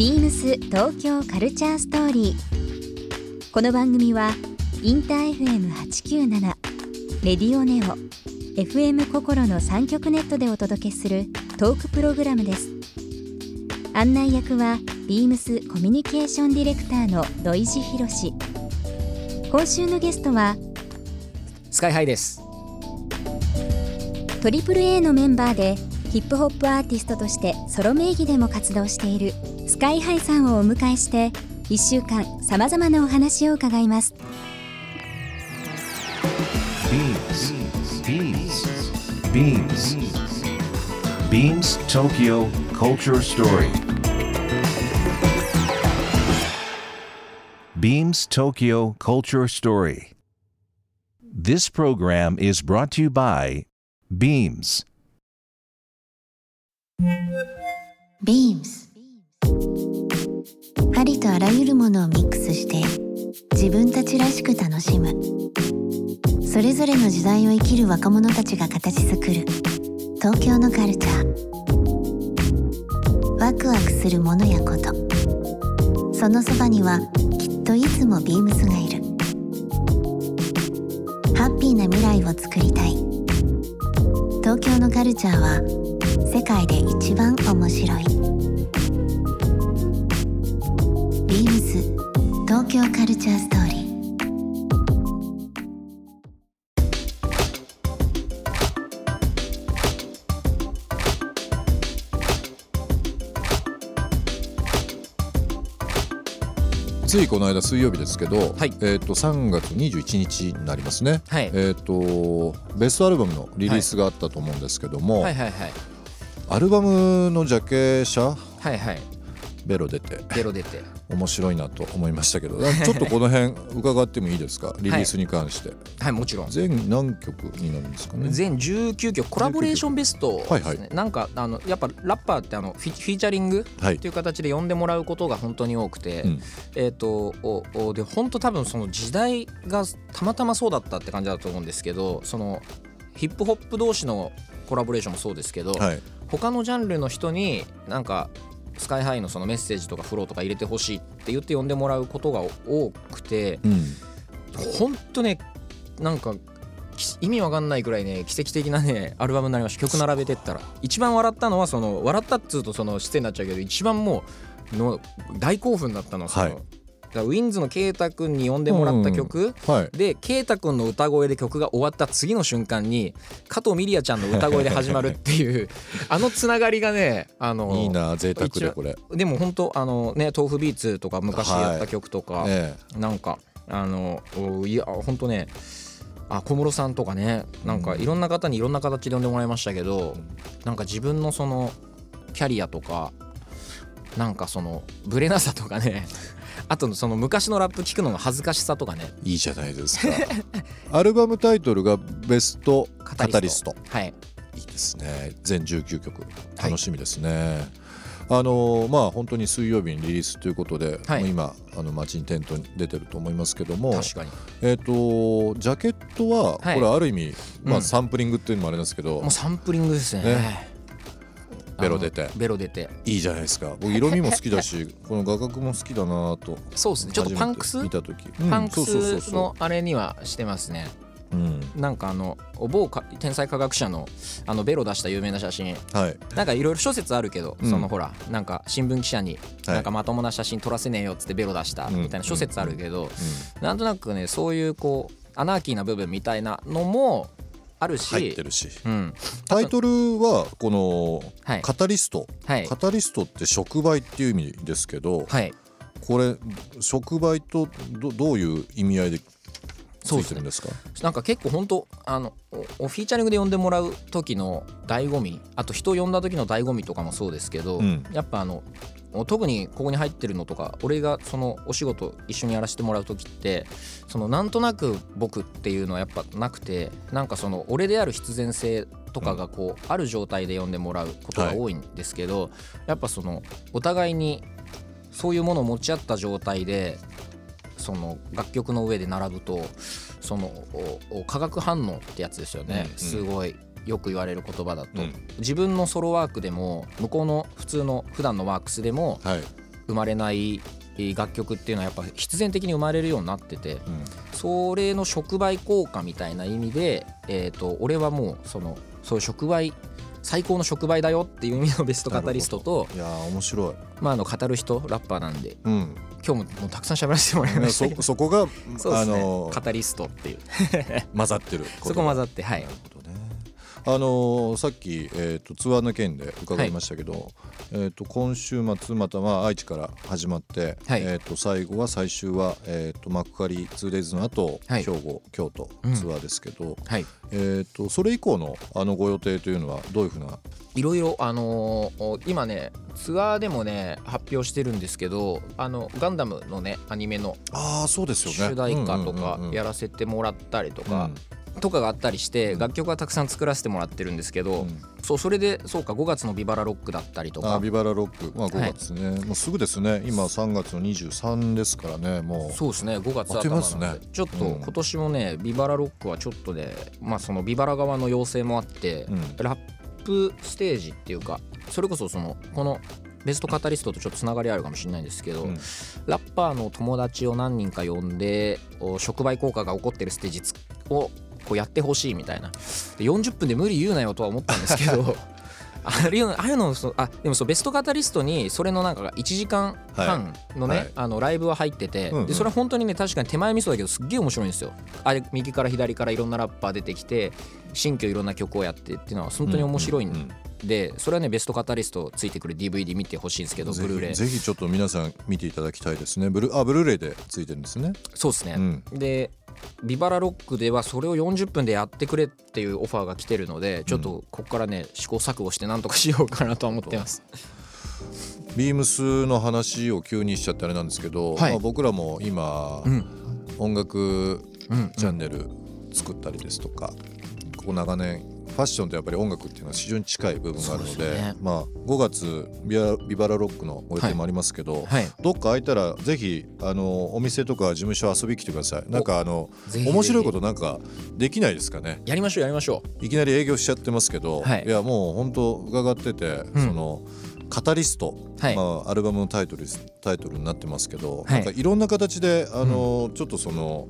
ビームス東京カルチャーストーリー。この番組はインター FM897 レディオネオ FM 心の三極ネットでお届けするトークプログラムです。案内役はビームスコミュニケーションディレクターの土井博志。今週のゲストはスカイハイですトリプル a のメンバーでヒップホップアーティストとしてソロ名義でも活動しているスカイハイさんをお迎えして1週間さまざまなお話を伺います Beams. Beams Tokyo Culture Story. Beams Tokyo Culture Story. This program is brought to you by Beams. Beams ありとあらゆるものをミックスして自分たちらしく楽しむ。それぞれの時代を生きる若者たちが形作る。東京のカルチャー。ワクワクするものやこと。そのそばにはきっといつもビームスがいる。ハッピーな未来をつくりたい。東京のカルチャーは世界で一番面白い。京カルチャーストーリー。ついこの間水曜日ですけど、はい。えっ、と3月21日になりますね。はい。えっ、とベストアルバムのリリースがあったと思うんですけども、はいはいはい。アルバムのジャケ写？はいはいベロ出て。ベロ出て。面白いなと思いましたけど、ちょっとこの辺伺ってもいいですか？リリースに関して、はいもちろん。全何曲になるんですかね？全19曲コラボレーションベストですね、はいはい。なんかあのやっぱラッパーってあのフィフィーチャリングはい。っていう形で呼んでもらうことが本当に多くて、うん。えっ、とおおで本当多分その時代がたまたまそうだったって感じだと思うんですけどそのヒップホップ同士のコラボレーションもそうですけど、はい。他のジャンルの人になんかスカイハイのそのメッセージとかフローとか入れてほしいって言って呼んでもらうことが多くてうん。ほんとねなんかき意味わかんないくらいね奇跡的なねアルバムになりました。曲並べてったら。一番笑ったのはその笑ったっつうとその失礼になっちゃうけど一番もうの大興奮だったのはその、はいウィンズのケイタ君に呼んでもらった曲、はい。でケイタ君の歌声で曲が終わった次の瞬間に加藤ミリアちゃんの歌声で始まるっていう あのつながりがねあのいいな贅沢でこれ。でも本当あのね豆腐ビーツとか昔やった曲とか、えなんかあのおいや本当ねあ小室さんとかねなんかいろんな方にいろんな形で呼んでもらいましたけど、なんか自分のそのキャリアとかなんかそのブレなさとかねあとその昔のラップ聞くのが恥ずかしさとかね。いいじゃないですか。アルバムタイトルがベストカタリスト。はい。いいですね。全19曲。楽しみですね、あのまあ本当に水曜日にリリースということで、はい。今あの街に店頭に出てると思いますけども確かに。えっ、とジャケットは、はい。これある意味、まあ、うん。サンプリングっていうのもあれですけど、もうサンプリングですね。ねベロ出て。ベロ出て。いいじゃないですか。僕色味も好きだし この画角も好きだなとそうですね。ちょっとパンクス？見た時、パンクスそのあれにはしてますね。う、うん、なんかあの某か天才科学者のあのベロ出した有名な写真。はい。なんかいろいろ諸説あるけど、うん。そのほらなんか新聞記者にはい。なんかまともな写真撮らせねえよっつってベロ出したうん。みたいな諸説あるけど、なんとなくねそういうこうアナーキーな部分みたいなのもあるし。入ってるし。うん。タイトルはこのはい。カタリスト、はい。カタリストって触媒っていう意味ですけど、はい。これ触媒とどどういう意味合いでつそうですねいてるんですか？なんか結構本当あのフィーチャリングで呼んでもらう時の醍醐味あと人を呼んだ時の醍醐味とかもそうですけど、うん。やっぱあの特にここに入ってるのとか俺がそのお仕事一緒にやらせてもらう時ってそのなんとなく僕っていうのはやっぱなくてなんかその俺である必然性とかがこうある状態で呼んでもらうことが多いんですけど、やっぱそのお互いにそういうものを持ち合った状態でその楽曲の上で並ぶとその化学反応ってやつですよね、うんすごいよく言われる言葉だと、うん。自分のソロワークでも向こうの普通の普段のワークスでもはい。生まれない楽曲っていうのはやっぱ必然的に生まれるようになってて。うん。それの触媒効果みたいな意味で、えー、と俺はもうそのそういう触媒最高の触媒だよっていう意味のベストカタリストと、いやー面白い、まあ、あの語る人ラッパーなんで。うん、今日ももうたくさん喋らせてもらいました そそこが、あそうですね。のカタリストっていう。混ざってるそこ混ざざってはい。なるほどねあのーさっき、えー、とツアーの件で伺いましたけど、えー、と今週末またまあ愛知から始まって、はい。えー、と最後は最終は、えー、と幕張 2days の後、はい。兵庫京都うん。ツアーですけど、はい。えー、とそれ以降のあのご予定というのはどういうふうないろいろあのー今ねツアーでもね発表してるんですけどあのガンダムのねアニメのああそうですよね。主題歌とかやららせてもらったりとか、とかがあったりして楽曲はたくさん作らせてもらってるんですけど、そうそれでそうか5月のビバラロックだったりとか。ビバラロック、まあ、5月ね、もうすぐですね。今3月の23ですからねもう。そうですね。5月頭ますね。なのでちょっとうん。今年もね、ビバラロックはちょっとねまあそのビバラ側の要請もあって、うん。ラップステージっていうかそれこそそのこのベストカタリストとちょっとつながりあるかもしれないんですけど、うん。ラッパーの友達を何人か呼んでお触媒効果が起こってるステージつをこうやってほしいみたいな。で40分で無理言うなよとは思ったんですけど あれああいうのそうあでもそうベストカタリストにそれのなんか1時間半のね、はい。はい。あのライブは入ってて、うんうん。でそれは本当にね確かに手前味噌だけどすっげえ面白いんですよ。あれ右から左からいろんなラッパー出てきて新居いろんな曲をやってっていうのは本当に面白いんでそれはねベストカタリストついてくる DVD 見てほしいんですけどブルーレイ。ぜひちょっと皆さん見ていただきたいですね。ブルあブルーレイでついてるんですね。そうですね、うん。でビバラロックではそれを40分でやってくれっていうオファーが来てるのでちょっとここからね試行錯誤してなんとかしようかなとは思ってます。ビームスの話を急にしちゃってあれなんですけど、はい。まあ、僕らも今、うん。音楽うん。チャンネル作ったりですとか、ここ長年ファッションとやっぱり音楽っていうのは非常に近い部分があるのでね。まあ、5月ビバビバラロックのご予定もありますけど、はい。どっか空いたらぜひあのお店とか事務所遊びに来てください。なんかあの面白いことなんかできないですかね？やりましょうやりましょいきなり営業しちゃってますけど、はい。やもう本当伺ってて、うん。そのカタリスト、はい。まあ、アルバムのタイトルタイトルになってますけど、はい。なんかいろんな形であの、ちょっとその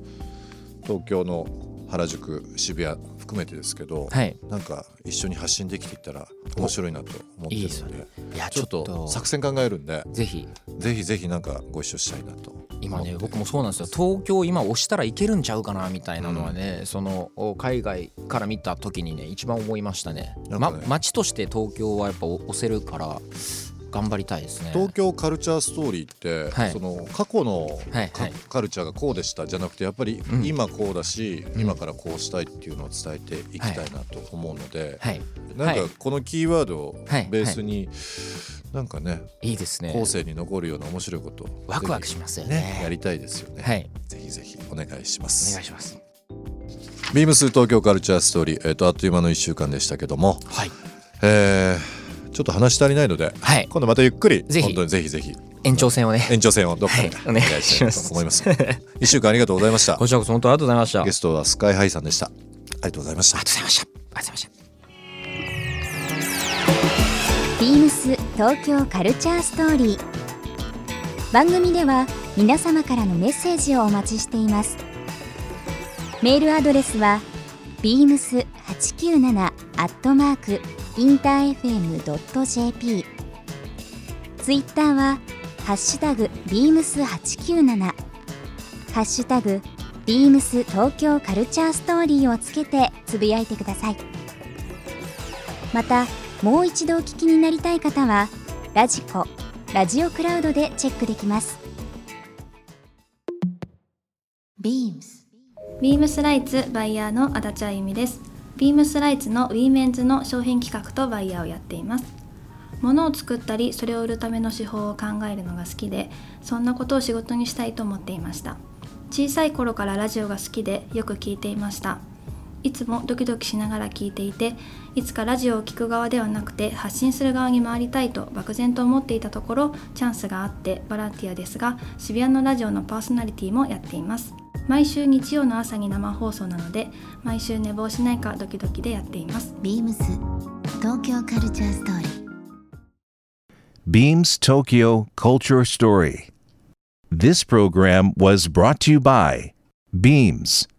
東京の原宿渋谷含めてですけど、うはい。なんか一緒に発信できていったら面白いなと思ってるのでいやちょっと作戦考えるんでぜひ。ぜひぜひなんかご一緒したいなと今ね僕もそうなんですよ。東京今押したらいけるんちゃうかなみたいなのはね、そのお海外から見た時にね一番思いましたね。ね。街として東京はやっぱ押せるから頑張りたいですね。東京カルチャーストーリーって、はい。その過去のかはいはい。カルチャーがこうでしたじゃなくてやっぱりうん。今こうだし、うん。今からこうしたいっていうのを伝えていきたいなと思うので、はい。なんはい。かこのキーワードをはいベースに、なんかねいいですね。後世に残るような面白いことをワクワクしますよね。ねやりたいですよね、はい。ぜひぜひお願いしまおす願いします。ビームス東京カルチャーストーリー、えっとあっという間の1週間でしたけども、はい。えーちょっと話足りないのではい。今度またゆっくりぜひ。本当にぜひぜひ。延長戦をね。延長戦をどっかではい。お願いしたいと思います。1 週間ありがとうございました。こちらこそ本当ありがとうございました。ありゲストはスカイハイさんでした。ありがとうございました。がとうございました。ありがとうございました。ビームス東京カルチャーストーリー。番組では皆様からのメッセージをお待ちしています。メールアドレスは beams897 アットマークインター FM.jp ツイッターはハッシュタグ beams897 ハッシュタグビームス東京カルチャーストーリーをつけてつぶやいてください。またもう一度お聞きになりたい方はラジコラジオクラウドでチェックできます。ビームス。ビームスライツバイヤーの足立あゆみです。ビームスライツのウィメンズの商品企画とバイヤーをやっています。物を作ったり、それを売るための手法を考えるのが好きで、そんなことを仕事にしたいと思っていました。小さい頃からラジオが好きでよく聞いていました。いつもドキドキしながら聞いていて、いつかラジオを聞く側ではなくて発信する側に回りたいと漠然と思っていたところ、チャンスがあってボランティアですが、渋谷のラジオのパーソナリティもやっています。毎週日曜の朝に生放送なので毎週寝坊しないかドキドキでやっていますビームス東京カルチャーストーリー Beams Tokyo Culture Story. This program was brought to you by Beams.